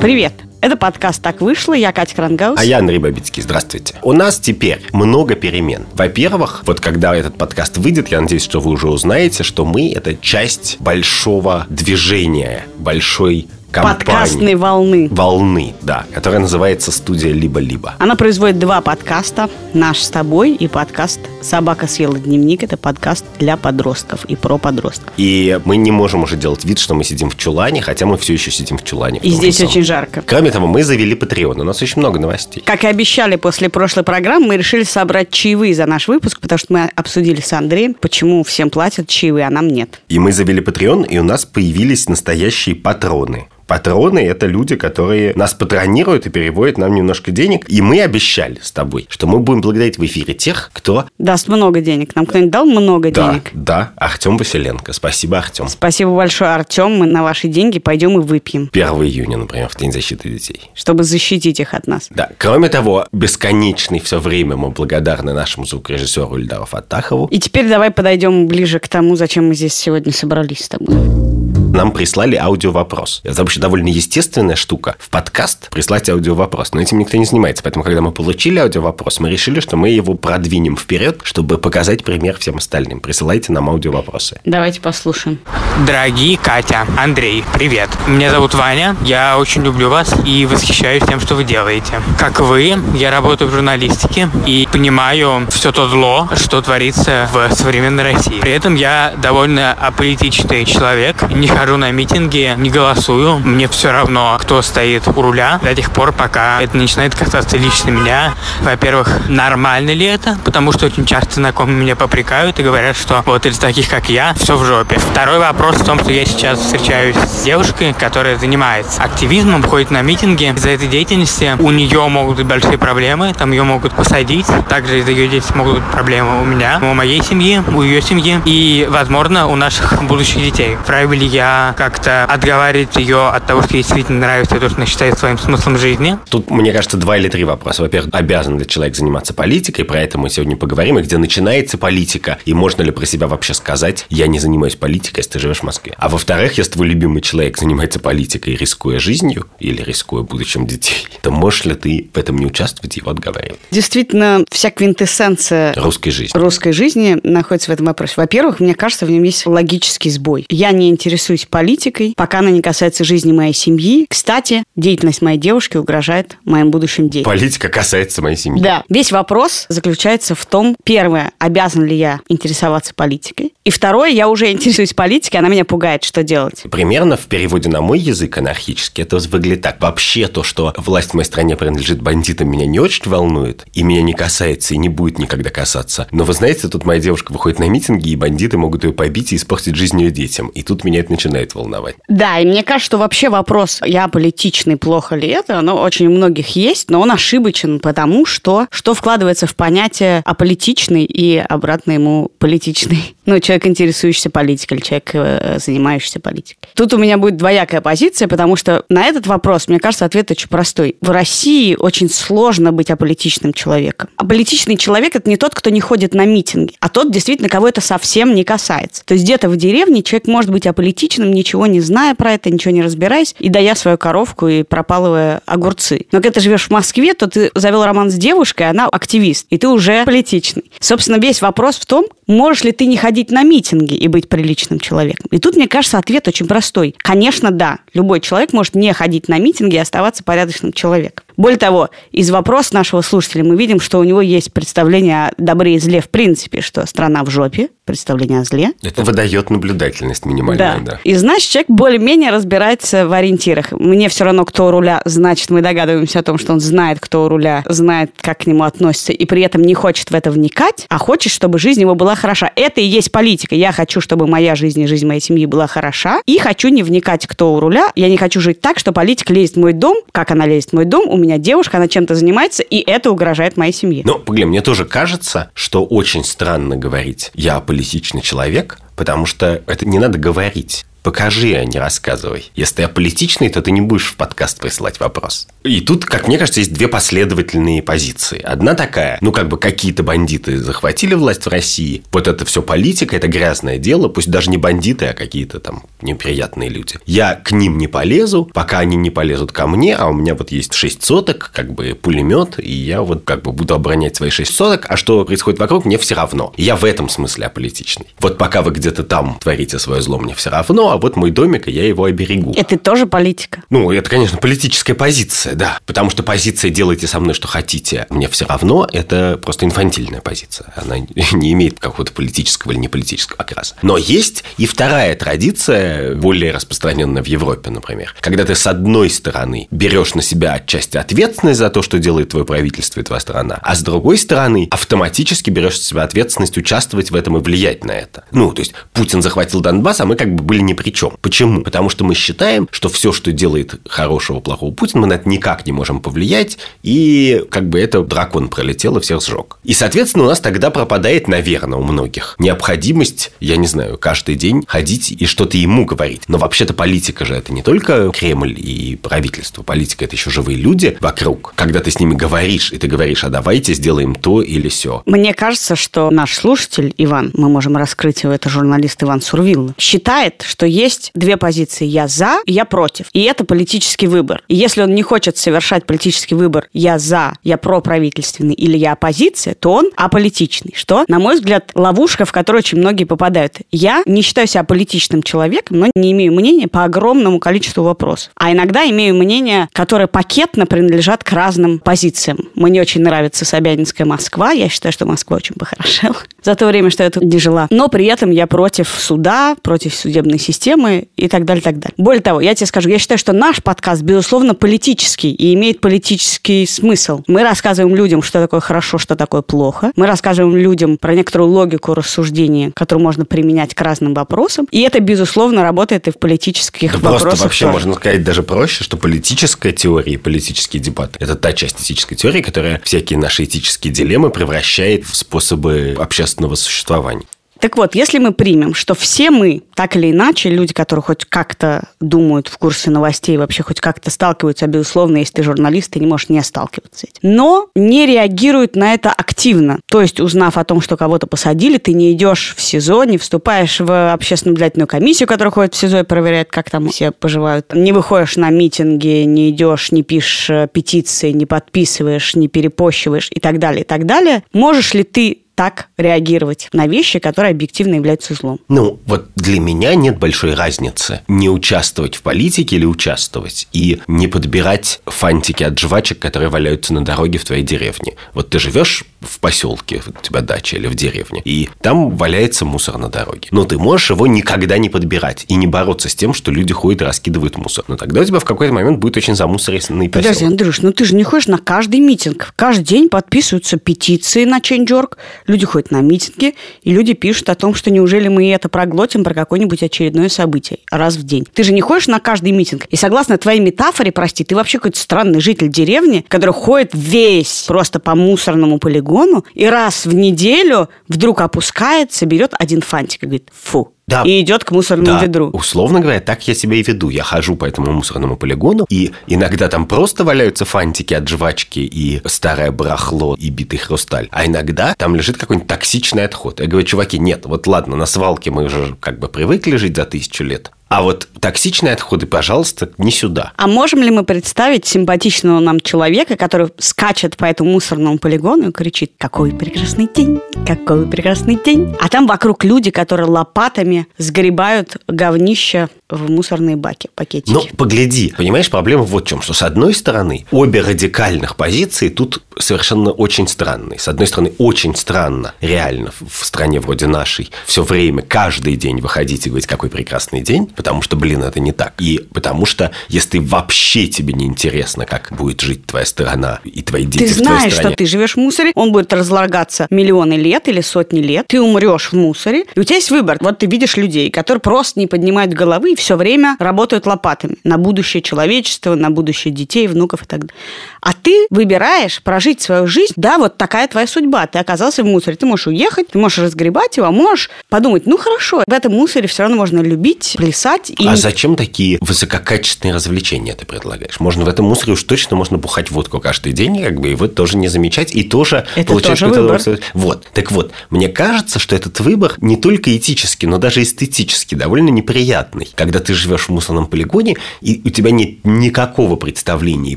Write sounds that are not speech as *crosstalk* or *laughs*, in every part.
Привет! Это подкаст «Так вышло». Я Катя Крангаус. А я Андрей Бабицкий. Здравствуйте. У нас теперь много перемен. Во-первых, вот когда этот подкаст выйдет, я надеюсь, что вы уже узнаете, что мы – это часть большого движения, большой компании. Подкастной волны. Волны, да, которая называется «Студия Либо-Либо». Она производит два подкаста. Наш с тобой и подкаст «Собака съела дневник». Это подкаст для подростков и про подростков. И мы не можем уже делать вид, что мы сидим в чулане, хотя мы все еще сидим в чулане. в И здесь самом. очень жарко. Кроме того, мы завели Patreon. У нас очень много новостей. Как и обещали после прошлой программы, мы решили собрать чаевые за наш выпуск, потому что мы обсудили с Андреем, почему всем платят чаевые, а нам нет. И мы завели Patreon, и у нас появились настоящие патроны. Патроны – это люди, которые нас патронируют и переводят нам немножко денег. И мы обещали с тобой, что мы будем благодарить в эфире тех, кто... Даст много денег. Нам кто-нибудь дал много Да, денег? да, Артем Василенко. Спасибо, Артем. Спасибо большое, Артем. Мы на ваши деньги пойдем и выпьем, 1 июня, например, в День защиты детей. чтобы защитить их от нас. Да. Кроме того, бесконечный все время мы благодарны нашему звукорежиссеру Ильдару Фатахову. И теперь давай подойдем ближе к тому, зачем мы здесь сегодня собрались с тобой. Нам прислали аудиовопрос. Это вообще довольно естественная штука. В подкаст прислать аудиовопрос. Но этим никто не занимается. Поэтому, когда мы получили аудиовопрос, мы решили, что мы его продвинем вперед, чтобы показать пример всем остальным. Присылайте нам аудиовопросы. Давайте послушаем. Дорогие Катя, Андрей, привет. Меня зовут Ваня, я очень люблю вас и восхищаюсь тем, что вы делаете. Как вы, я работаю в журналистике и понимаю все то зло, что творится в современной России. При этом я довольно аполитичный человек, не хожу на митинги, не голосую, мне все равно, кто стоит у руля до тех пор, пока это начинает касаться лично меня. Во-первых, нормально ли это? Потому что очень часто знакомые меня попрекают и говорят, что вот из таких, как я, все в жопе. Второй вопрос в том, что я сейчас встречаюсь с девушкой, которая занимается активизмом, ходит на митинги. Из-за этой деятельности у нее могут быть большие проблемы, там ее могут посадить. Также из-за ее деятельности могут быть проблемы у меня, у моей семьи, у ее семьи и, возможно, у наших будущих детей. Вправе ли я как-то отговаривать ее от того, что ей действительно нравится то, что она считает своим смыслом жизни? Тут, мне кажется, два или три вопроса. Во-первых, обязан ли человек заниматься политикой? Про это мы сегодня поговорим. И где начинается политика? И можно ли про себя вообще сказать, я не занимаюсь политикой, если ты живешь в Москве? А во-вторых, если твой любимый человек занимается политикой, рискуя жизнью или рискуя будущим детей, *laughs* то можешь ли ты в этом не участвовать и его отговаривать? Действительно, вся квинтэссенция Русской жизни. русской жизни находится в этом вопросе. Во-первых, мне кажется, в нем есть логический сбой. Я не интересуюсь политикой, пока она не касается жизни моей семьи. Кстати, деятельность моей девушки угрожает моим будущим детям. Политика касается моей семьи. Да. Весь вопрос заключается в том, первое, обязан ли я интересоваться политикой, и второе, я уже интересуюсь политикой, она меня пугает, что делать. Примерно в переводе на мой язык анархический это выглядит так. Вообще то, что власть в моей стране принадлежит бандитам, меня не очень волнует, и меня не касается, и не будет никогда касаться. Но вы знаете, тут моя девушка выходит на митинги, и бандиты могут ее побить и испортить жизнь ее детям. И тут меня это начинает волновать. Да, и мне кажется, что вообще вопрос, я политичный, плохо ли это, но очень у многих есть, но он ошибочен, потому что что вкладывается в понятие аполитичный и обратно ему политичный. Ну, человек, интересующийся политикой, или человек, э, занимающийся политикой. Тут у меня будет двоякая позиция, потому что на этот вопрос, мне кажется, ответ очень простой. В России очень сложно быть аполитичным человеком. Аполитичный человек – это не тот, кто не ходит на митинги, а тот, действительно, кого это совсем не касается. То есть где-то в деревне человек может быть аполитичным, ничего не зная про это, ничего не разбираясь, и дая свою коровку и пропалывая огурцы. Но когда ты живешь в Москве, то ты завел роман с девушкой, она активист, и ты уже политичный. Собственно, весь вопрос в том, можешь ли ты не ходить на митинги и быть приличным человеком. И тут, мне кажется, ответ очень простой. Конечно, да. Любой человек может не ходить на митинги и оставаться порядочным человеком. Более того, из вопроса нашего слушателя мы видим, что у него есть представление о добре и зле в принципе, что страна в жопе, представление о зле. Это выдает наблюдательность минимальную, да. И значит, человек более-менее разбирается в ориентирах. Мне все равно, кто у руля, значит, мы догадываемся о том, что он знает, кто у руля, знает, как к нему относится, и при этом не хочет в это вникать, а хочет, чтобы жизнь его была хороша. Это и есть политика. Я хочу, чтобы моя жизнь и жизнь моей семьи была хороша, и хочу не вникать, кто у руля. Я не хочу жить так, что политика лезет в мой дом, как она лезет в мой дом, у меня девушка, она чем-то занимается, и это угрожает моей семье. Ну, погляди, мне тоже кажется, что очень странно говорить «я политичный человек», потому что это не надо говорить. Покажи, а не рассказывай. Если ты аполитичный, то ты не будешь в подкаст присылать вопрос. И тут, как мне кажется, есть две последовательные позиции. Одна такая, ну как бы какие-то бандиты захватили власть в России, вот это все политика, это грязное дело, пусть даже не бандиты, а какие-то там неприятные люди. Я к ним не полезу, пока они не полезут ко мне, а у меня вот есть 6 соток, как бы пулемет, и я вот как бы буду оборонять свои 6 соток, а что происходит вокруг, мне все равно. Я в этом смысле аполитичный. Вот пока вы где-то там творите свое зло, мне все равно, а вот мой домик, и я его оберегу. Это тоже политика. Ну, это, конечно, политическая позиция, да. Потому что позиция «делайте со мной, что хотите, мне все равно» – это просто инфантильная позиция. Она не имеет какого-то политического или неполитического окраса. Но есть и вторая традиция, более распространенная в Европе, например. Когда ты, с одной стороны, берешь на себя отчасти ответственность за то, что делает твое правительство и твоя страна, а с другой стороны, автоматически берешь на себя ответственность участвовать в этом и влиять на это. Ну, то есть, Путин захватил Донбасс, а мы как бы были ни при чем. Почему? Потому что мы считаем, что все, что делает хорошего, плохого Путин, мы на это никак не можем повлиять, и как бы это дракон пролетел и всех сжег. И, соответственно, у нас тогда пропадает, наверное, у многих необходимость, я не знаю, каждый день ходить и что-то ему говорить. Но вообще-то политика же это не только Кремль и правительство. Политика – это еще живые люди вокруг. Когда ты с ними говоришь, и ты говоришь, а давайте сделаем то или все. Мне кажется, что наш слушатель Иван, мы можем раскрыть его, это журналист Иван Сурвилл, считает, что есть две позиции. Я за, я против. И это политический выбор. И если он не хочет совершать политический выбор «я за», «я проправительственный» или «я оппозиция», то он аполитичный. Что, на мой взгляд, ловушка, в которую очень многие попадают. Я не считаю себя политичным человеком, но не имею мнения по огромному количеству вопросов. А иногда имею мнение, которое пакетно принадлежат к разным позициям. Мне очень нравится Собянинская Москва. Я считаю, что Москва очень похорошела *laughs* за то время, что я тут не жила. Но при этом я против суда, против судебной системы и так далее, так далее. Более того, я тебе скажу, я считаю, что наш подкаст, безусловно, политический и имеет политический смысл. Мы рассказываем людям, что такое хорошо, что такое плохо. Мы рассказываем людям про некоторую логику рассуждения, которую можно применять к разным вопросам. И это, безусловно, работает и в политических да вопросах. Просто вообще тоже. можно сказать даже проще, что политическая теория и политические дебаты – это та часть этической теории, которая всякие наши этические дилеммы превращает в способы общественного существования. Так вот, если мы примем, что все мы, так или иначе, люди, которые хоть как-то думают в курсе новостей, вообще хоть как-то сталкиваются, безусловно, если ты журналист, ты не можешь не сталкиваться с этим, но не реагируют на это активно. То есть, узнав о том, что кого-то посадили, ты не идешь в СИЗО, не вступаешь в общественную наблюдательную комиссию, которая ходит в СИЗО и проверяет, как там все поживают. Не выходишь на митинги, не идешь, не пишешь э, петиции, не подписываешь, не перепощиваешь и так далее, и так далее. Можешь ли ты так реагировать на вещи, которые объективно являются злом. Ну, вот для меня нет большой разницы не участвовать в политике или участвовать, и не подбирать фантики от жвачек, которые валяются на дороге в твоей деревне. Вот ты живешь в поселке, у тебя дача или в деревне, и там валяется мусор на дороге. Но ты можешь его никогда не подбирать и не бороться с тем, что люди ходят и раскидывают мусор. Но тогда у тебя в какой-то момент будет очень замусоренный поселок. Подожди, Андрюш, ну ты же не ходишь на каждый митинг. Каждый день подписываются петиции на Change.org, Люди ходят на митинги, и люди пишут о том, что неужели мы это проглотим про какое-нибудь очередное событие раз в день. Ты же не ходишь на каждый митинг. И согласно твоей метафоре, прости, ты вообще какой-то странный житель деревни, который ходит весь просто по мусорному полигону и раз в неделю вдруг опускается, берет один фантик и говорит, фу, да. и идет к мусорному да. ведру. Условно говоря, так я себя и веду. Я хожу по этому мусорному полигону, и иногда там просто валяются фантики от жвачки и старое барахло и битый хрусталь. А иногда там лежит какой-нибудь токсичный отход. Я говорю, чуваки, нет, вот ладно, на свалке мы уже как бы привыкли жить за тысячу лет. А вот токсичные отходы, пожалуйста, не сюда. А можем ли мы представить симпатичного нам человека, который скачет по этому мусорному полигону и кричит «Какой прекрасный день! Какой прекрасный день!» А там вокруг люди, которые лопатами сгребают говнища в мусорные баки, пакетики. Но погляди, понимаешь, проблема вот в чем, что с одной стороны обе радикальных позиции тут совершенно очень странные. С одной стороны, очень странно, реально, в стране вроде нашей, все время, каждый день выходить и говорить, какой прекрасный день, потому что, блин, это не так. И потому что, если вообще тебе не интересно, как будет жить твоя страна и твои дети ты в твоей знаешь, стране. что ты живешь в мусоре, он будет разлагаться миллионы лет или сотни лет, ты умрешь в мусоре, и у тебя есть выбор. Вот ты видишь людей, которые просто не поднимают головы и все время работают лопатами на будущее человечества, на будущее детей, внуков и так далее. А ты выбираешь прожить жить свою жизнь, да, вот такая твоя судьба. Ты оказался в мусоре. Ты можешь уехать, ты можешь разгребать его, а можешь подумать, ну хорошо, в этом мусоре все равно можно любить, плясать. И... А зачем такие высококачественные развлечения ты предлагаешь? Можно в этом мусоре уж точно можно бухать водку каждый день, как бы, и вот тоже не замечать, и тоже это получать тоже выбор. Вот. Так вот, мне кажется, что этот выбор не только этически, но даже эстетически довольно неприятный. Когда ты живешь в мусорном полигоне, и у тебя нет никакого представления и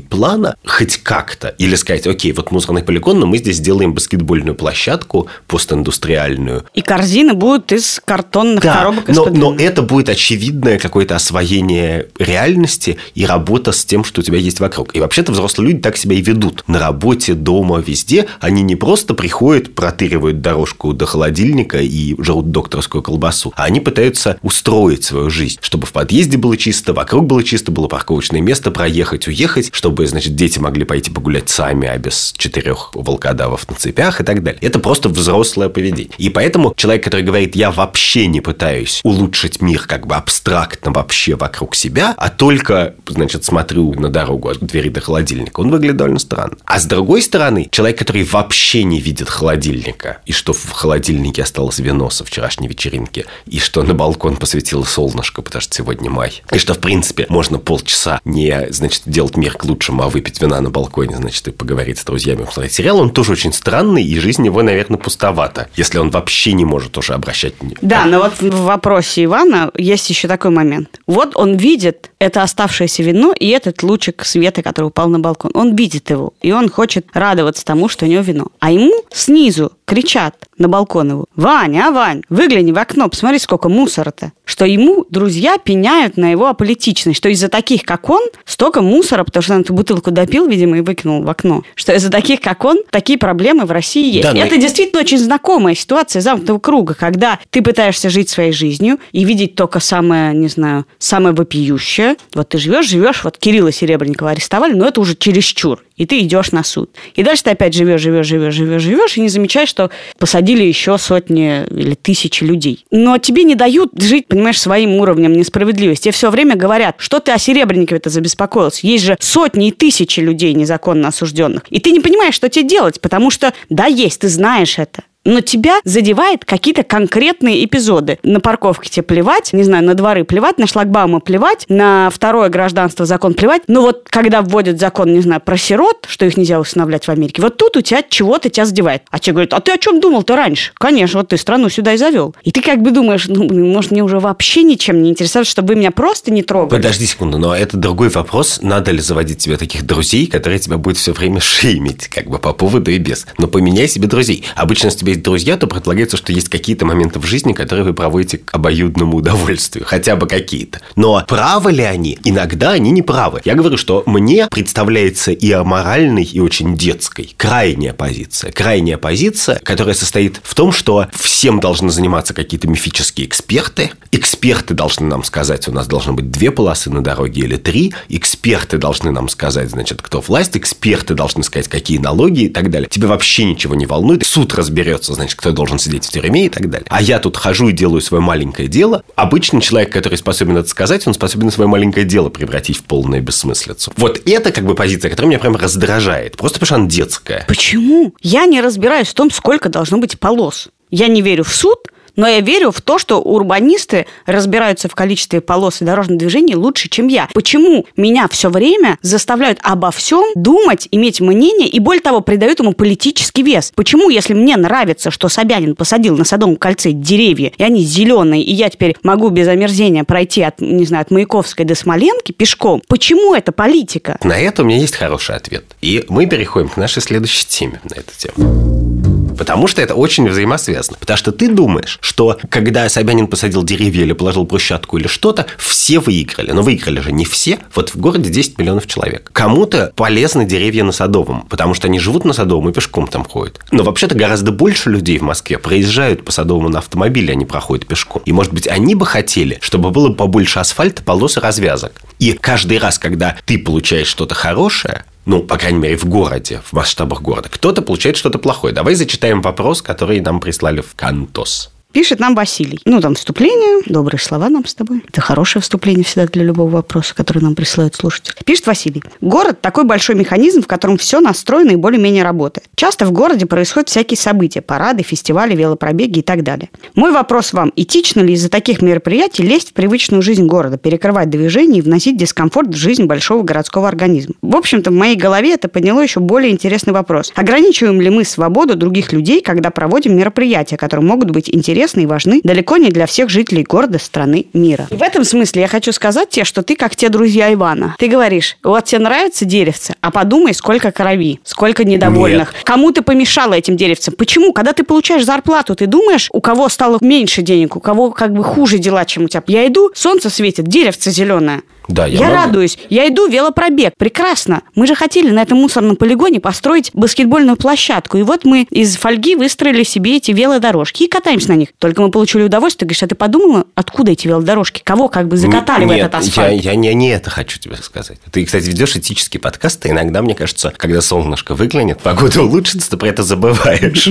плана хоть как-то, или сказать, окей, вот мусорный полигон, но мы здесь сделаем баскетбольную площадку постиндустриальную. И корзины будут из картонных да, коробок но, но это будет очевидное какое-то освоение реальности и работа с тем, что у тебя есть вокруг. И вообще-то взрослые люди так себя и ведут. На работе, дома, везде. Они не просто приходят, протыривают дорожку до холодильника и жрут докторскую колбасу, а они пытаются устроить свою жизнь, чтобы в подъезде было чисто, вокруг было чисто, было парковочное место, проехать, уехать, чтобы, значит, дети могли пойти погулять сами, а без четырех волкодавов на цепях и так далее. Это просто взрослое поведение. И поэтому человек, который говорит, я вообще не пытаюсь улучшить мир как бы абстрактно вообще вокруг себя, а только, значит, смотрю на дорогу от двери до холодильника, он выглядит довольно странно. А с другой стороны, человек, который вообще не видит холодильника, и что в холодильнике осталось вино со вчерашней вечеринки, и что на балкон посветило солнышко, потому что сегодня май, и что, в принципе, можно полчаса не, значит, делать мир к лучшему, а выпить вина на балконе, значит, и поговорить с друзьями, посмотреть сериал, он тоже очень странный, и жизнь его, наверное, пустовата, если он вообще не может уже обращать внимание. Да, но вот в вопросе Ивана есть еще такой момент. Вот он видит это оставшееся вино и этот лучик света, который упал на балкон. Он видит его, и он хочет радоваться тому, что у него вино. А ему снизу кричат на балкон его, «Ваня, а, Вань, выгляни в окно, посмотри, сколько мусора-то». Что ему друзья пеняют на его аполитичность, что из-за таких, как он, столько мусора, потому что он эту бутылку допил, видимо, и выкинул в окно. Что из-за таких, как он, такие проблемы в России есть. Да, но... Это действительно очень знакомая ситуация замкнутого круга, когда ты пытаешься жить своей жизнью и видеть только самое, не знаю, самое вопиющее. Вот ты живешь, живешь, вот Кирилла Серебренникова арестовали, но это уже чересчур и ты идешь на суд. И дальше ты опять живешь, живешь, живешь, живешь, живешь, и не замечаешь, что посадили еще сотни или тысячи людей. Но тебе не дают жить, понимаешь, своим уровнем несправедливости. Тебе все время говорят, что ты о Серебренникове-то забеспокоился. Есть же сотни и тысячи людей незаконно осужденных. И ты не понимаешь, что тебе делать, потому что, да, есть, ты знаешь это но тебя задевает какие-то конкретные эпизоды. На парковке тебе плевать, не знаю, на дворы плевать, на шлагбаумы плевать, на второе гражданство закон плевать. Но вот когда вводят закон, не знаю, про сирот, что их нельзя усыновлять в Америке, вот тут у тебя чего-то тебя задевает. А тебе говорят, а ты о чем думал-то раньше? Конечно, вот ты страну сюда и завел. И ты как бы думаешь, ну, может, мне уже вообще ничем не интересовать, чтобы вы меня просто не трогали. Подожди секунду, но это другой вопрос. Надо ли заводить тебе таких друзей, которые тебя будут все время шеймить, как бы по поводу и без. Но поменяй себе друзей. Обычно с тебя есть друзья, то предполагается, что есть какие-то моменты в жизни, которые вы проводите к обоюдному удовольствию. Хотя бы какие-то. Но правы ли они? Иногда они не правы. Я говорю, что мне представляется и аморальной, и очень детской крайняя позиция. Крайняя позиция, которая состоит в том, что всем должны заниматься какие-то мифические эксперты. Эксперты должны нам сказать, у нас должно быть две полосы на дороге или три. Эксперты должны нам сказать, значит, кто власть. Эксперты должны сказать, какие налоги и так далее. Тебе вообще ничего не волнует. Суд разберется, значит, кто должен сидеть в тюрьме и так далее. А я тут хожу и делаю свое маленькое дело. Обычный человек, который способен это сказать, он способен свое маленькое дело превратить в полную бессмыслицу. Вот это как бы позиция, которая меня прям раздражает. Просто потому что она детская. Почему? Я не разбираюсь в том, сколько должно быть полос. Я не верю в суд, но я верю в то, что урбанисты разбираются в количестве полос и дорожного движения лучше, чем я. Почему меня все время заставляют обо всем думать, иметь мнение и, более того, придают ему политический вес? Почему, если мне нравится, что Собянин посадил на Садовом кольце деревья, и они зеленые, и я теперь могу без омерзения пройти от, не знаю, от Маяковской до Смоленки пешком, почему это политика? На это у меня есть хороший ответ. И мы переходим к нашей следующей теме на эту тему. Потому что это очень взаимосвязано. Потому что ты думаешь, что когда Собянин посадил деревья или положил брусчатку или что-то, все выиграли. Но выиграли же не все. Вот в городе 10 миллионов человек. Кому-то полезны деревья на Садовом, потому что они живут на Садовом и пешком там ходят. Но вообще-то гораздо больше людей в Москве проезжают по Садовому на автомобиле, они проходят пешком. И, может быть, они бы хотели, чтобы было побольше асфальта, полос и развязок. И каждый раз, когда ты получаешь что-то хорошее, ну, по крайней мере, в городе, в масштабах города, кто-то получает что-то плохое. Давай зачитаем вопрос, который нам прислали в Кантос. Пишет нам Василий. Ну, там вступление, добрые слова нам с тобой. Это хорошее вступление всегда для любого вопроса, который нам присылают слушатели. Пишет Василий. Город – такой большой механизм, в котором все настроено и более-менее работает. Часто в городе происходят всякие события, парады, фестивали, велопробеги и так далее. Мой вопрос вам. Этично ли из-за таких мероприятий лезть в привычную жизнь города, перекрывать движение и вносить дискомфорт в жизнь большого городского организма? В общем-то, в моей голове это подняло еще более интересный вопрос. Ограничиваем ли мы свободу других людей, когда проводим мероприятия, которые могут быть интересны и важны далеко не для всех жителей города, страны, мира? И в этом смысле я хочу сказать тебе, что ты как те друзья Ивана. Ты говоришь, вот тебе нравится деревце, а подумай, сколько крови, сколько недовольных. Нет. Кому ты помешала этим деревцам? Почему? Когда ты получаешь зарплату, ты думаешь, у кого стало меньше денег, у кого как бы хуже дела, чем у тебя. Я иду, солнце светит, деревце зеленое. Да, я Я, могу. радуюсь. Я иду велопробег. Прекрасно. Мы же хотели на этом мусорном полигоне построить баскетбольную площадку. И вот мы из фольги выстроили себе эти велодорожки и катаемся на них. Только мы получили удовольствие. Ты говоришь, а ты подумала, откуда эти велодорожки? Кого как бы закатали в Нет, этот асфальт? Я, я не, не это хочу тебе сказать. Ты, кстати, ведешь этический подкаст, и иногда, мне кажется, когда солнышко выглянет, погода улучшится, ты про это забываешь.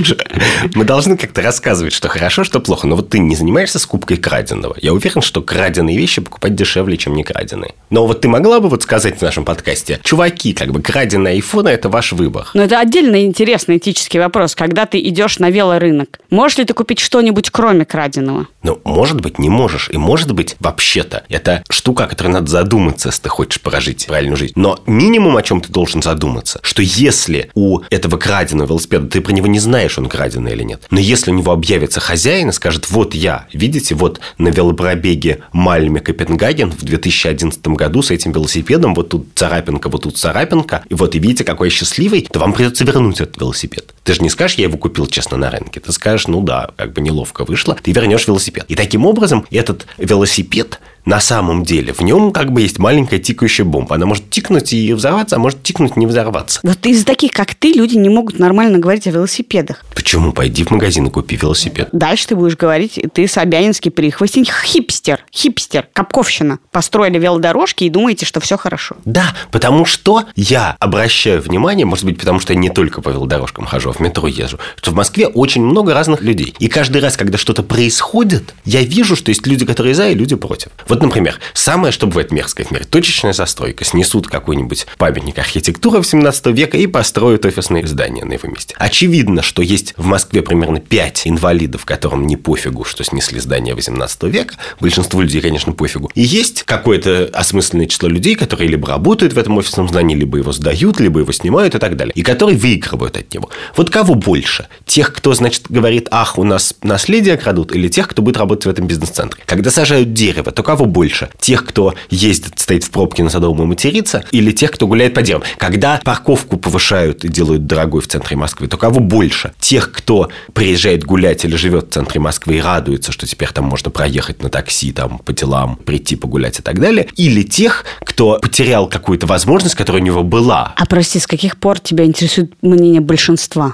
Мы должны как-то рассказывать, что хорошо, что плохо. Но вот ты не занимаешься скупкой краденого. Я уверен, что краденые вещи покупать дешевле, чем не краденые. Но вот ты могла бы вот сказать в нашем подкасте, чуваки, как бы краденые айфоны – это ваш выбор. Но это отдельно интересный этический вопрос. Когда ты идешь на велорынок, можешь ли ты купить что-нибудь, кроме краденого? Ну, может быть, не можешь. И может быть, вообще-то, это штука, о которой надо задуматься, если ты хочешь прожить правильную жизнь. Но минимум, о чем ты должен задуматься, что если у этого краденого велосипеда, ты про него не знаешь, он краденый или нет, но если у него объявится хозяин и скажет, вот я, видите, вот на велопробеге Мальме Копенгаген в 2011 году с этим велосипедом, вот тут царапинка, вот тут царапинка, и вот и видите, какой я счастливый, то вам придется вернуть этот велосипед. Ты же не скажешь, я его купил честно на рынке. Ты скажешь, ну да, как бы неловко вышло, ты вернешь велосипед. И таким образом этот велосипед на самом деле, в нем как бы есть маленькая тикающая бомба. Она может тикнуть и взорваться, а может тикнуть и не взорваться. Вот из-за таких, как ты, люди не могут нормально говорить о велосипедах. Почему? Пойди в магазин и купи велосипед. Дальше ты будешь говорить, ты собянинский прихвостень, хипстер, хипстер, капковщина. Построили велодорожки и думаете, что все хорошо. Да, потому что я обращаю внимание, может быть, потому что я не только по велодорожкам хожу, в метро езжу, что в Москве очень много разных людей. И каждый раз, когда что-то происходит, я вижу, что есть люди, которые за, и люди против. Вот, например, самое, что бывает мерзкое в мире, точечная застройка. Снесут какой-нибудь памятник архитектуры в 17 века и построят офисные здания на его месте. Очевидно, что есть в Москве примерно 5 инвалидов, которым не пофигу, что снесли здание 18 века. Большинству людей, конечно, пофигу. И есть какое-то осмысленное число людей, которые либо работают в этом офисном здании, либо его сдают, либо его снимают и так далее. И которые выигрывают от него. Вот кого больше? Тех, кто, значит, говорит, ах, у нас наследие крадут, или тех, кто будет работать в этом бизнес-центре? Когда сажают дерево, то кого больше? Тех, кто ездит, стоит в пробке на Садовом и матерится, или тех, кто гуляет по деревам? Когда парковку повышают и делают дорогой в центре Москвы, то кого больше? Тех, кто приезжает гулять или живет в центре Москвы и радуется, что теперь там можно проехать на такси, там, по делам, прийти погулять и так далее? Или тех, кто потерял какую-то возможность, которая у него была? А прости, с каких пор тебя интересует мнение большинства?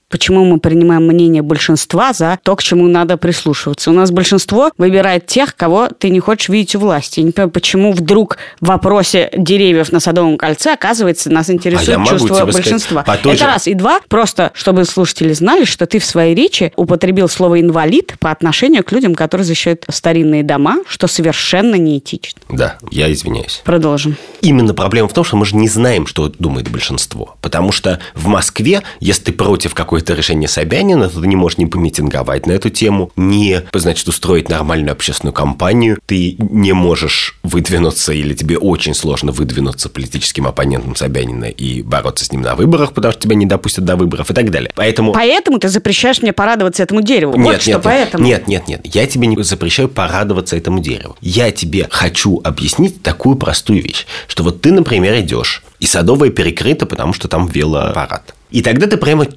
Почему мы принимаем мнение большинства за то, к чему надо прислушиваться? У нас большинство выбирает тех, кого ты не хочешь видеть у власти. Я не понимаю, почему вдруг в вопросе деревьев на Садовом кольце, оказывается, нас интересует А чувство сказать, большинства. той Это же- раз. И два, просто чтобы слушатели знали, что ты в своей речи употребил слово «инвалид» по отношению к людям, которые защищают старинные дома, что совершенно неэтично. Да, я извиняюсь. Продолжим. Именно проблема в том, что мы же не знаем, что думает большинство. Потому что в Москве, если ты против какое-то решение Собянина, то ты не можешь не помитинговать на эту тему, не, значит, устроить нормальную общественную кампанию, ты не можешь выдвинуться или тебе очень сложно выдвинуться политическим оппонентом Собянина и бороться с ним на выборах, потому что тебя не допустят до выборов и так далее. Поэтому... Поэтому ты запрещаешь мне порадоваться этому дереву. Нет, вот что нет, поэтому. нет, нет, нет. Я тебе не запрещаю порадоваться этому дереву. Я тебе хочу объяснить такую простую вещь, что вот ты, например, идешь, и Садовая перекрыта, потому что там велопарад. И тогда ты прямо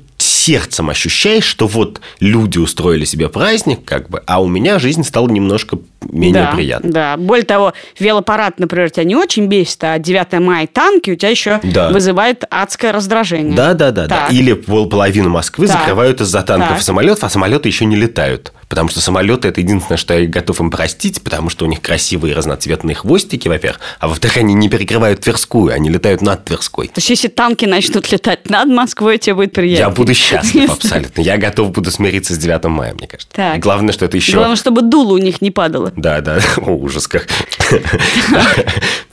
сердцем ощущаешь, что вот люди устроили себе праздник, как бы, а у меня жизнь стала немножко менее да, приятной. Да, более того, велопарад, например, тебя не очень бесит, а 9 мая танки у тебя еще Да. вызывает адское раздражение. Да, да, да, да. Так. Или пол- половину Москвы Так. закрывают из-за танков Так. самолетов, а самолеты еще не летают. Потому что самолеты – это единственное, что я готов им простить, потому что у них красивые разноцветные хвостики, во-первых, а во-вторых, они не перекрывают Тверскую, они летают над Тверской. То есть, если танки начнут летать над Москвой, тебе будет приятно. Я буду счастлив *laughs* абсолютно. Я готов буду смириться с 9 мая, мне кажется. Так. Главное, что это еще... Главное, чтобы дуло у них не падало. Да, да, *laughs* О, ужас как. *laughs*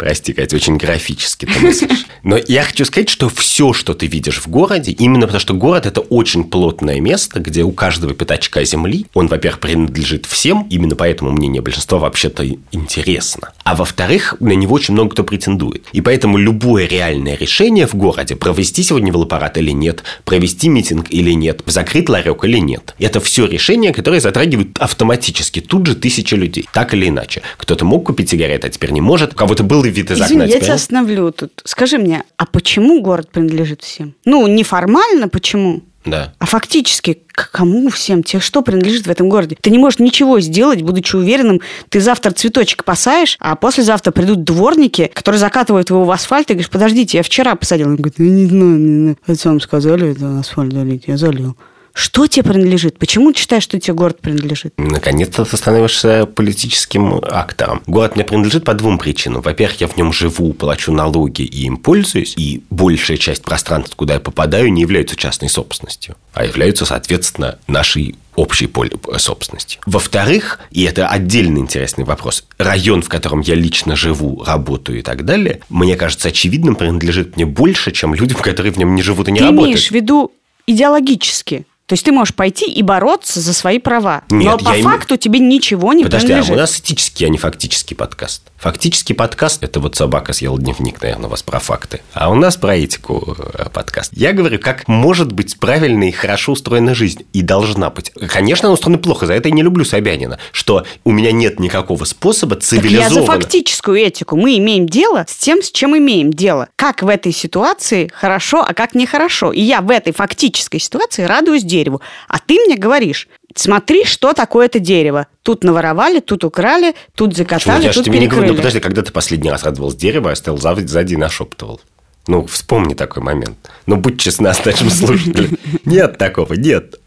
Прости, Катя, очень графически ты мыслишь. *laughs* Но я хочу сказать, что все, что ты видишь в городе, именно потому что город – это очень плотное место, где у каждого пятачка земли, он, во-первых, принадлежит всем, именно поэтому мнение большинства вообще-то интересно. А во-вторых, на него очень много кто претендует. И поэтому любое реальное решение в городе, провести сегодня велопарад или нет, провести митинг или нет, закрыть ларек или нет, это все решения, которые затрагивают автоматически тут же тысячи людей, так или иначе. Кто-то мог купить сигареты, а теперь не может. У кого-то был вид из Извини, окна. а я тебя остановлю тут. Скажи мне, а почему город принадлежит всем? Ну, неформально почему? Да. А фактически, к кому всем? Тебе что принадлежит в этом городе? Ты не можешь ничего сделать, будучи уверенным. Ты завтра цветочек посаешь, а послезавтра придут дворники, которые закатывают его в асфальт, и говоришь, подождите, я вчера посадил. Он говорит, я не знаю, не знаю. Это сам сказали, это асфальт залить, я залил. Что тебе принадлежит? Почему ты считаешь, что тебе город принадлежит? Наконец-то ты становишься политическим актором. Город мне принадлежит по двум причинам. Во-первых, я в нем живу, плачу налоги и им пользуюсь, и большая часть пространства, куда я попадаю, не являются частной собственностью, а являются, соответственно, нашей общей поле собственности. Во-вторых, и это отдельно интересный вопрос, район, в котором я лично живу, работаю и так далее, мне кажется, очевидным принадлежит мне больше, чем людям, *laughs* которые в нем не живут и не ты работают. имеешь в виду идеологически? То есть ты можешь пойти и бороться за свои права. Нет, Но по я им- факту тебе ничего не Подожди, а принадлежит. у нас этический, а не фактический подкаст. Фактический подкаст – это вот собака съела дневник, наверное, у вас про факты. А у нас про этику э, подкаст. Я говорю, как может быть правильно и хорошо устроена жизнь. И должна быть. Конечно, она устроена плохо, за это я не люблю Собянина. Что у меня нет никакого способа Так я за цивилизованно... фактическую этику. Мы имеем дело с тем, с чем имеем дело. Как в этой ситуации хорошо, а как нехорошо. И я в этой фактической ситуации радуюсь дереву. А ты мне говоришь, смотри, что такое это дерево. Тут наворовали, тут украли, тут Почему? закатали, же тут тебе не говорю, перекрыли. ну подожди, когда ты последний раз радовалась дерево, я стоял сзади и нашептывал. Ну, вспомни такой момент. Ну, будь честна с нашим слушателем. *laughs* Нет такого, нет.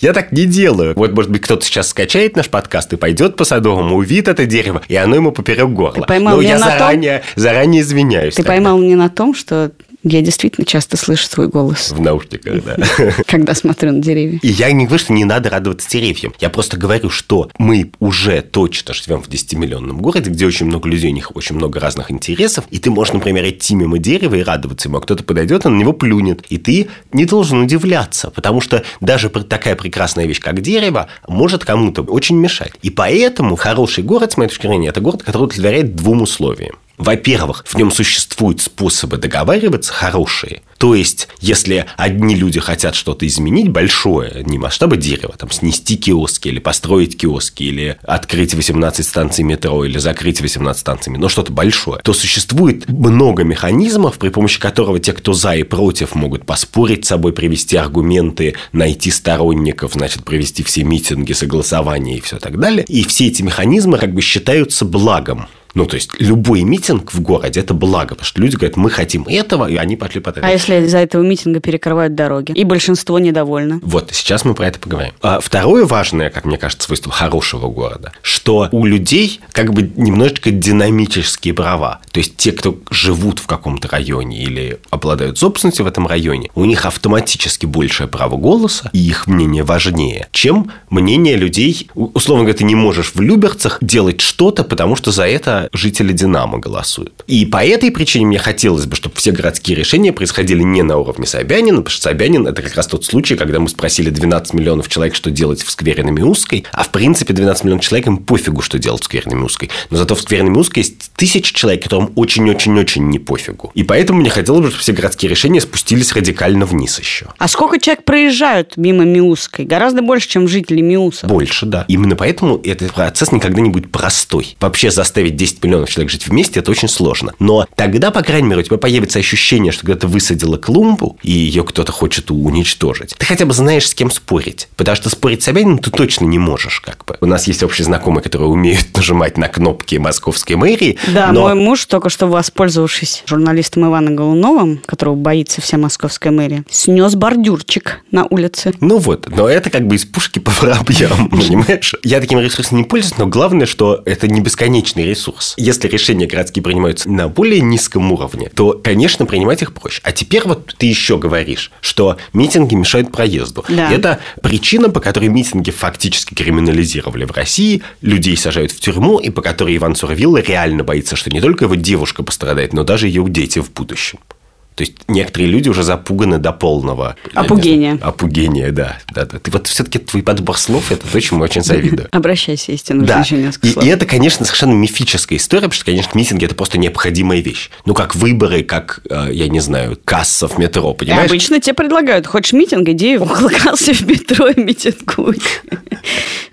Я так не делаю. Вот, может быть, кто-то сейчас скачает наш подкаст и пойдет по Садовому, увидит это дерево, и оно ему поперек горла. Ты поймал Но меня я на том- заранее, заранее извиняюсь. Ты тогда. поймал меня на том, что я действительно часто слышу свой голос, В наушниках, да. *laughs* когда смотрю на деревья. И я не говорю, что не надо радоваться деревьям. Я просто говорю, что мы уже точно живем в 10-миллионном городе, где очень много людей, у них очень много разных интересов, и ты можешь, например, идти мимо дерева и радоваться ему, а кто-то подойдет и на него плюнет. И ты не должен удивляться, потому что даже такая прекрасная вещь, как дерево, может кому-то очень мешать. И поэтому хороший город, с моей точки зрения, это город, который удовлетворяет двум условиям. Во-первых, в нем существуют способы договариваться хорошие. То есть, если одни люди хотят что-то изменить большое, не масштаба дерева, там, снести киоски или построить киоски, или открыть 18 станций метро, или закрыть 18 станций но что-то большое, то существует много механизмов, при помощи которого те, кто за и против, могут поспорить с собой, привести аргументы, найти сторонников, значит, провести все митинги, согласования и все так далее. И все эти механизмы как бы считаются благом. Ну, то есть, любой митинг в городе – это благо, потому что люди говорят, мы хотим этого, и они пошли по А если из-за этого митинга перекрывают дороги? И большинство недовольно. Вот, сейчас мы про это поговорим. А второе важное, как мне кажется, свойство хорошего города, что у людей как бы немножечко динамические права. То есть те, кто живут в каком-то районе или обладают собственностью в этом районе, у них автоматически большее право голоса, и их мнение важнее, чем мнение людей. Условно говоря, ты не можешь в Люберцах делать что-то, потому что за это жители Динамо голосуют. И по этой причине мне хотелось бы, чтобы все городские решения происходили не на уровне Собянина, потому что Собянин – это как раз тот случай, когда мы спросили 12 миллионов человек, что делать в сквере на Миусской, а в принципе 12 миллионов человек им пофигу, что делать в сквере на Миусской. Но зато в сквере на Миусской есть тысячи человек, которым очень-очень-очень не пофигу. И поэтому мне хотелось бы, чтобы все городские решения спустились радикально вниз еще. А сколько человек проезжают мимо Миусской? Гораздо больше, чем жители Миуса. Больше, да. Именно поэтому этот процесс никогда не будет простой. Вообще заставить 10 10 миллионов человек жить вместе, это очень сложно. Но тогда, по крайней мере, у тебя появится ощущение, что когда ты высадила клумбу, и ее кто-то хочет уничтожить, ты хотя бы знаешь, с кем спорить. Потому что спорить с Собяниным ты точно не можешь, как бы. У нас есть общие знакомые, которые умеют *laughs* нажимать на кнопки московской мэрии. Да, но... мой муж, только что воспользовавшись журналистом Иваном Голуновым, которого боится вся московская мэрия, снес бордюрчик на улице. Ну вот, но это как бы из пушки по воробьям, *laughs* понимаешь? Я таким ресурсом не пользуюсь, но главное, что это не бесконечный ресурс. Если решения городские принимаются на более низком уровне, то, конечно, принимать их проще. А теперь вот ты еще говоришь, что митинги мешают проезду. Да. Это причина, по которой митинги фактически криминализировали в России, людей сажают в тюрьму, и по которой Иван Суровилла реально боится, что не только его девушка пострадает, но даже ее дети в будущем. То есть некоторые люди уже запуганы до полного. Опугения. Опугения, да. да, да. Ты вот все-таки твой подбор слов, это то, чему очень *laughs* завидую. Обращайся, истину, Да. еще несколько И, слов. и это, конечно, совершенно мифическая история, потому что, конечно, митинги – это просто необходимая вещь. Ну, как выборы, как, э, я не знаю, касса в метро, И понимаешь? Обычно тебе предлагают, хочешь митинг, иди около кассы в метро и митингуй.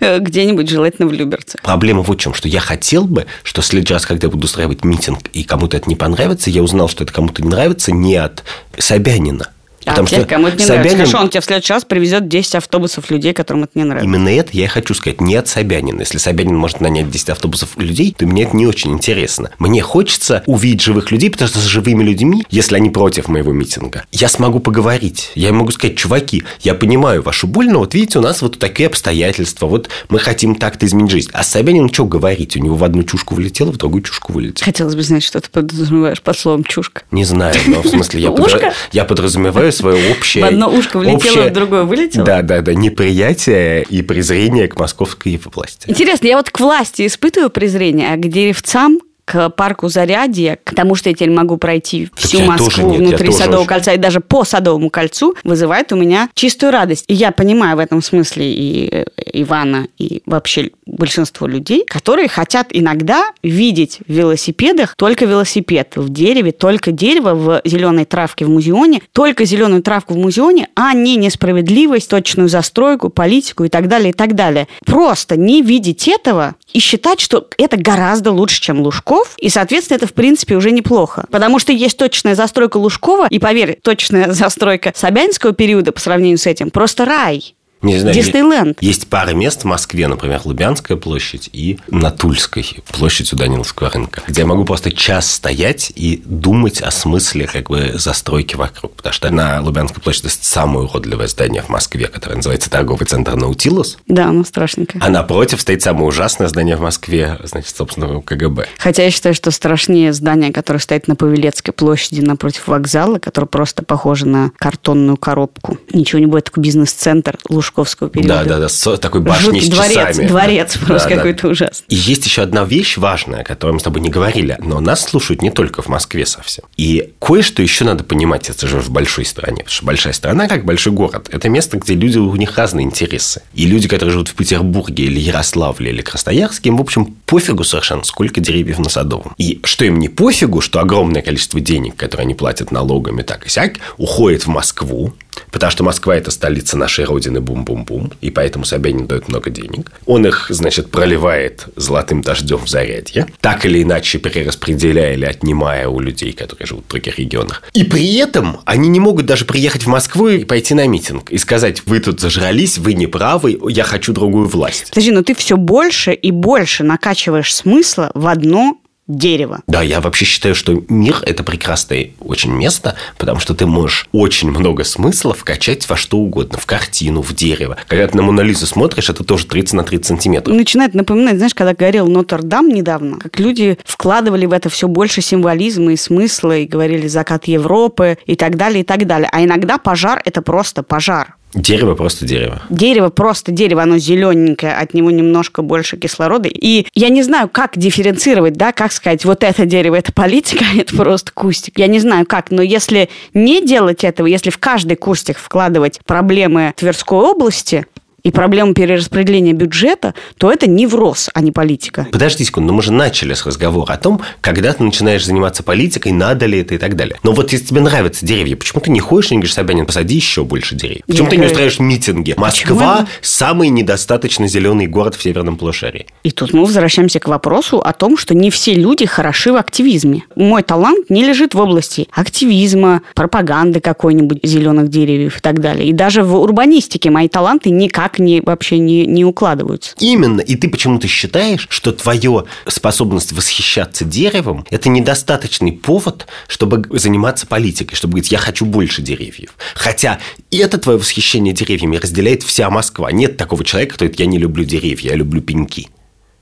*laughs* Где-нибудь, желательно в Люберце. Проблема вот в чем, что я хотел бы, что в следующий раз, когда я буду устраивать митинг, и кому-то это не понравится, я узнал, что это кому-то не нравится не от Собянина. А тебе кому-то не нравится. Собянин- Хорошо, он тебе в следующий раз привезет 10 автобусов людей, которым это не нравится. Именно это я и хочу сказать, не от Собянина. Если Собянин может нанять 10 автобусов людей, то мне это не очень интересно. Мне хочется увидеть живых людей, потому что с живыми людьми, если они против моего митинга, я смогу поговорить. Я могу сказать, чуваки, я понимаю вашу боль, но вот видите, у нас вот такие обстоятельства, вот мы хотим так-то изменить жизнь. А Собянин что говорить? У него в одну чушку вылетело, в другую чушку вылетело. Хотелось бы знать, что ты подразумеваешь под словом чушка. Не знаю, но в *laughs* Ушко? я подразумеваю свое общее... В одно ушко влетело, общее- в другое вылетело? Да, да, да, неприятие и презрение к московской власти. Интересно, я вот к власти испытываю презрение, а к деревцам к парку Зарядье, к тому, что я теперь могу пройти всю я Москву нет, внутри Садового очень- кольца и даже по Садовому кольцу, вызывает у меня чистую радость. И я понимаю в этом смысле и э, Ивана, и вообще большинство людей, которые хотят иногда видеть в велосипедах только велосипед, в дереве только дерево, в зеленой травке в музеоне, только зеленую травку в музеоне, а не несправедливость, точную застройку, политику и так далее, и так далее. Просто не видеть этого и считать, что это гораздо лучше, чем Лужков, и, соответственно, это, в принципе, уже неплохо. Потому что есть точная застройка Лужкова, и, поверь, точная *laughs* застройка Собянинского периода по сравнению с этим просто рай. Не знаю, Диснейленд. Есть, пара мест в Москве, например, Лубянская площадь и на Тульской площадь у Даниловского рынка, где я могу просто час стоять и думать о смысле как бы застройки вокруг. Потому что на Лубянской площади самое уродливое здание в Москве, которое называется торговый центр Наутилус. Да, ну страшненько. А напротив стоит самое ужасное здание в Москве, значит, собственно, КГБ. Хотя я считаю, что страшнее здание, которое стоит на Павелецкой площади напротив вокзала, которое просто похоже на картонную коробку. Ничего не будет, такой бизнес-центр Лужковского периода. Да, да, да, с такой башней Жуткий с дворец, часами. дворец просто Да, да. какой-то ужасный. И есть еще одна вещь важная, о которой мы с тобой не говорили, но нас слушают не только в Москве совсем. И кое-что еще надо понимать, это же в большой стране. Потому что большая страна, как большой город, это место, где люди, у них разные интересы. И люди, которые живут в Петербурге или Ярославле или Красноярске, им, в общем, пофигу совершенно, сколько деревьев на Садовом. И что им не пофигу, что огромное количество денег, которые они платят налогами, так и сяк, уходит в Москву, Потому что Москва – это столица нашей родины, бум-бум-бум, и поэтому Собянин дает много денег. Он их, значит, проливает золотым дождем в зарядье, так или иначе перераспределяя или отнимая у людей, которые живут в других регионах. И при этом они не могут даже приехать в Москву и пойти на митинг и сказать, вы тут зажрались, вы не правы, я хочу другую власть. Подожди, но ты все больше и больше накачиваешь смысла в одно дерево. Да, я вообще считаю, что мир – это прекрасное очень место, потому что ты можешь очень много смысла вкачать во что угодно, в картину, в дерево. Когда ты на Монолизу смотришь, это тоже 30 на 30 сантиметров. Начинает напоминать, знаешь, когда горел Нотр-Дам недавно, как люди вкладывали в это все больше символизма и смысла, и говорили «закат Европы» и так далее, и так далее. А иногда пожар – это просто пожар. Дерево просто дерево. Дерево просто дерево, оно зелененькое, от него немножко больше кислорода. И я не знаю, как дифференцировать, да, как сказать, вот это дерево, это политика, *laughs* а это просто кустик. Я не знаю как, но если не делать этого, если в каждый кустик вкладывать проблемы Тверской области, и проблема перераспределения бюджета, то это невроз, а не политика. Подожди секунду, но мы же начали с разговора о том, когда ты начинаешь заниматься политикой, надо ли это и так далее. Но вот если тебе нравятся деревья, почему ты не ходишь и не говоришь, Собянин, посади еще больше деревьев? Почему Я ты не говорю- устраиваешь митинги? Москва – самый недостаточно зеленый город в северном полушарии. И тут мы возвращаемся к вопросу о том, что не все люди хороши в активизме. Мой талант не лежит в области активизма, пропаганды какой-нибудь зеленых деревьев и так далее. И даже в урбанистике мои таланты никак не, вообще не, не укладываются. Именно. И ты почему-то считаешь, что твоя способность восхищаться деревом – это недостаточный повод, чтобы заниматься политикой, чтобы говорить, я хочу больше деревьев. Хотя и это твое восхищение деревьями разделяет вся Москва. Нет такого человека, который говорит, я не люблю деревья, я люблю пеньки.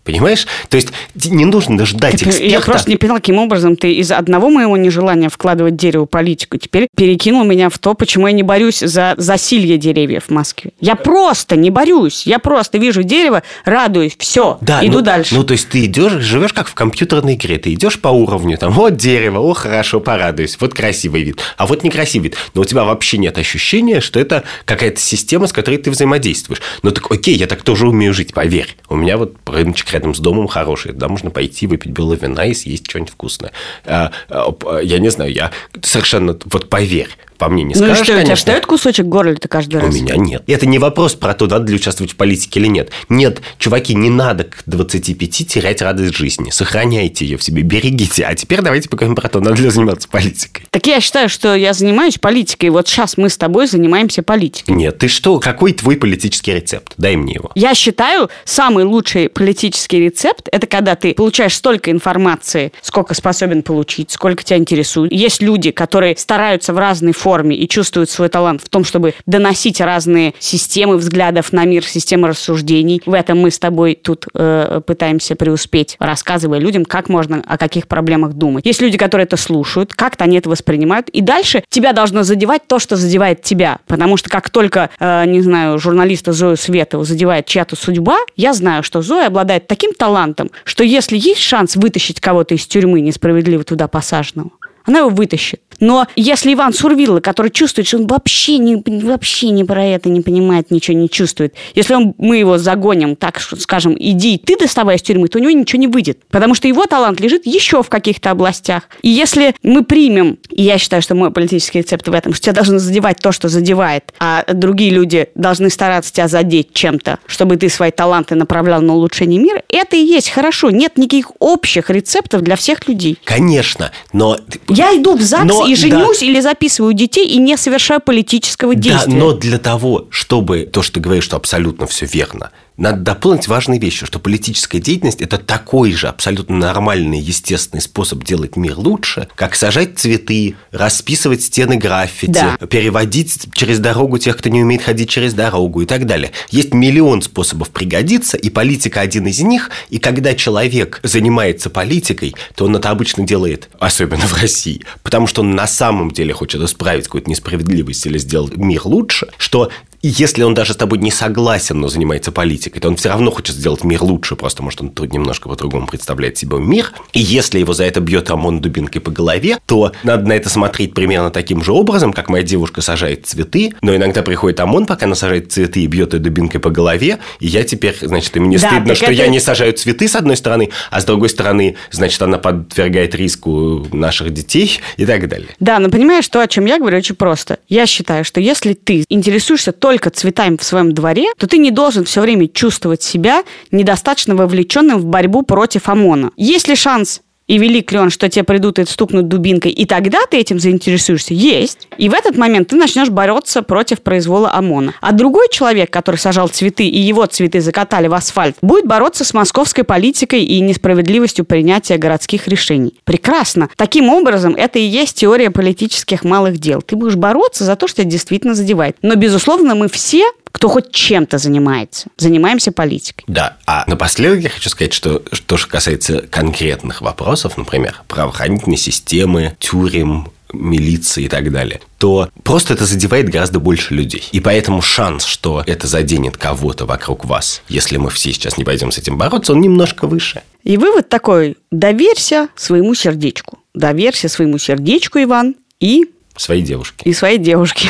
Понимаешь? То есть не нужно ждать Ты- эксперта. Я просто не поняла, каким образом ты из одного моего нежелания вкладывать дерево в политику теперь перекинул меня в то, почему я не борюсь за засилье деревьев в Москве. Я просто не борюсь. Я просто вижу дерево, радуюсь, все, Да, иду ну, дальше. Ну, то есть ты идешь, живешь как в компьютерной игре. Ты идешь по уровню, там, вот дерево, о, хорошо, порадуюсь, вот красивый вид. А вот некрасивый вид. Но у тебя вообще нет ощущения, что это какая-то система, с которой ты взаимодействуешь. Ну, так окей, я так тоже умею жить, поверь. У меня вот рыночек рядом с домом хороший. Туда можно пойти, выпить белого вина и съесть что-нибудь вкусное. А, а, п- я не знаю, я совершенно... Вот поверь, по мне не ну скажешь, что, у тебя конечно. встает кусочек горла-то каждый У раз? меня нет. Это не вопрос про то, надо ли участвовать в политике или нет. Нет, чуваки, не надо к 25 терять радость жизни. Сохраняйте ее в себе, берегите. А теперь давайте поговорим про то, надо ли заниматься политикой. Так я считаю, что я занимаюсь политикой. Вот сейчас мы с тобой занимаемся политикой. Нет, ты что? Какой твой политический рецепт? Дай мне его. Я считаю, самый лучший политический рецепт – это когда ты получаешь столько информации, сколько способен получить, сколько тебя интересует. Есть люди, которые стараются в разной форме и чувствуют свой талант в том, чтобы доносить разные системы взглядов на мир, системы рассуждений. В этом мы с тобой тут э, пытаемся преуспеть, рассказывая людям, как можно о каких проблемах думать. Есть люди, которые это слушают, как-то они это воспринимают, и дальше тебя должно задевать то, что задевает тебя. Потому что как только, э, не знаю, журналиста Зою Светову задевает чья-то судьба, я знаю, что Зоя обладает таким талантом, что если есть шанс вытащить кого-то из тюрьмы несправедливо туда посаженного, она его вытащит. Но если Иван Сурвилла, который чувствует, что он вообще не, вообще не про это не понимает, ничего не чувствует, если он, мы его загоним, так скажем, иди ты доставай из тюрьмы, то у него ничего не выйдет. Потому что его талант лежит еще в каких-то областях. И если мы примем, и я считаю, что мой политический рецепт в этом, что тебя должно задевать то, что задевает, а другие люди должны стараться тебя задеть чем-то, чтобы ты свои таланты направлял на улучшение мира, это и есть хорошо. Нет никаких общих рецептов для всех людей. Конечно, но... Я иду в ЗАГС Но, и да. женюсь или записываю детей и не совершаю политического Да, действия. но для того, чтобы то, что ты говоришь, что абсолютно все верно, надо дополнить важные вещи, что политическая деятельность – это такой же абсолютно нормальный, естественный способ делать мир лучше, как сажать цветы, расписывать стены граффити, Да. переводить через дорогу тех, кто не умеет ходить через дорогу и так далее. Есть миллион способов пригодиться, и политика один из них. И когда человек занимается политикой, то он это обычно делает, особенно в России, потому что он на самом деле хочет исправить какую-то несправедливость или сделать мир лучше, что если он даже с тобой не согласен, но занимается политикой, то он все равно хочет сделать мир лучше, просто, может, он тут немножко по-другому представляет себе мир. И если его за это бьет ОМОН дубинкой по голове, то надо на это смотреть примерно таким же образом, как моя девушка сажает цветы, но иногда приходит ОМОН, пока она сажает цветы и бьет ее дубинкой по голове, и я теперь, значит, и мне Да, стыдно, что это- я не сажаю цветы с одной стороны, а с другой стороны, значит, она подвергает риску наших детей и так далее. Да, но понимаешь, то, о чем я говорю, очень просто. Я считаю, что если ты интересуешься только цветами в своем дворе, то ты не должен все время чувствовать себя недостаточно вовлеченным в борьбу против ОМОНа. Есть ли шанс и велик ли он, что тебе придут и стукнут дубинкой, и тогда ты этим заинтересуешься? Есть. И в этот момент ты начнешь бороться против произвола ОМОНа. А другой человек, который сажал цветы, и его цветы закатали в асфальт, будет бороться с московской политикой и несправедливостью принятия городских решений. Прекрасно. Таким образом, это и есть теория политических малых дел. Ты будешь бороться за то, что тебя действительно задевает. Но, безусловно, мы все кто хоть чем-то занимается, занимаемся политикой. Да, а напоследок я хочу сказать, что то, что касается конкретных вопросов, например, правоохранительной системы, тюрем, милиции и так далее, то просто это задевает гораздо больше людей. И поэтому шанс, что это заденет кого-то вокруг вас, если мы все сейчас не пойдем с этим бороться, он немножко выше. И вывод такой, доверься своему сердечку. Доверься своему сердечку, Иван, и, Своей девушке. и своей девушке.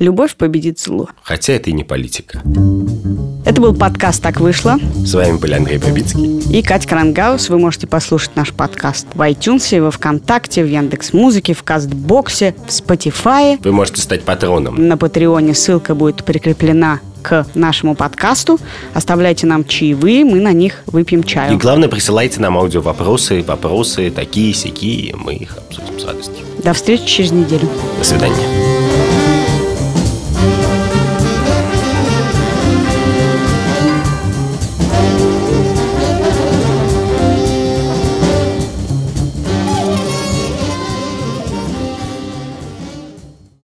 Любовь победит зло. Хотя это и не политика. Это был подкаст «Так вышло». С вами были Андрей Бабицкий. И Катя Крангаус. Вы можете послушать наш подкаст в iTunes, во Вконтакте, в Яндекс Музыке, в Кастбоксе, в Spotify. Вы можете стать патроном. На Патреоне ссылка будет прикреплена к нашему подкасту. Оставляйте нам чаевые, мы на них выпьем чаю. И главное, присылайте нам аудио вопросы, вопросы такие, сякие, мы их обсудим с радостью. До встречи через неделю. До свидания.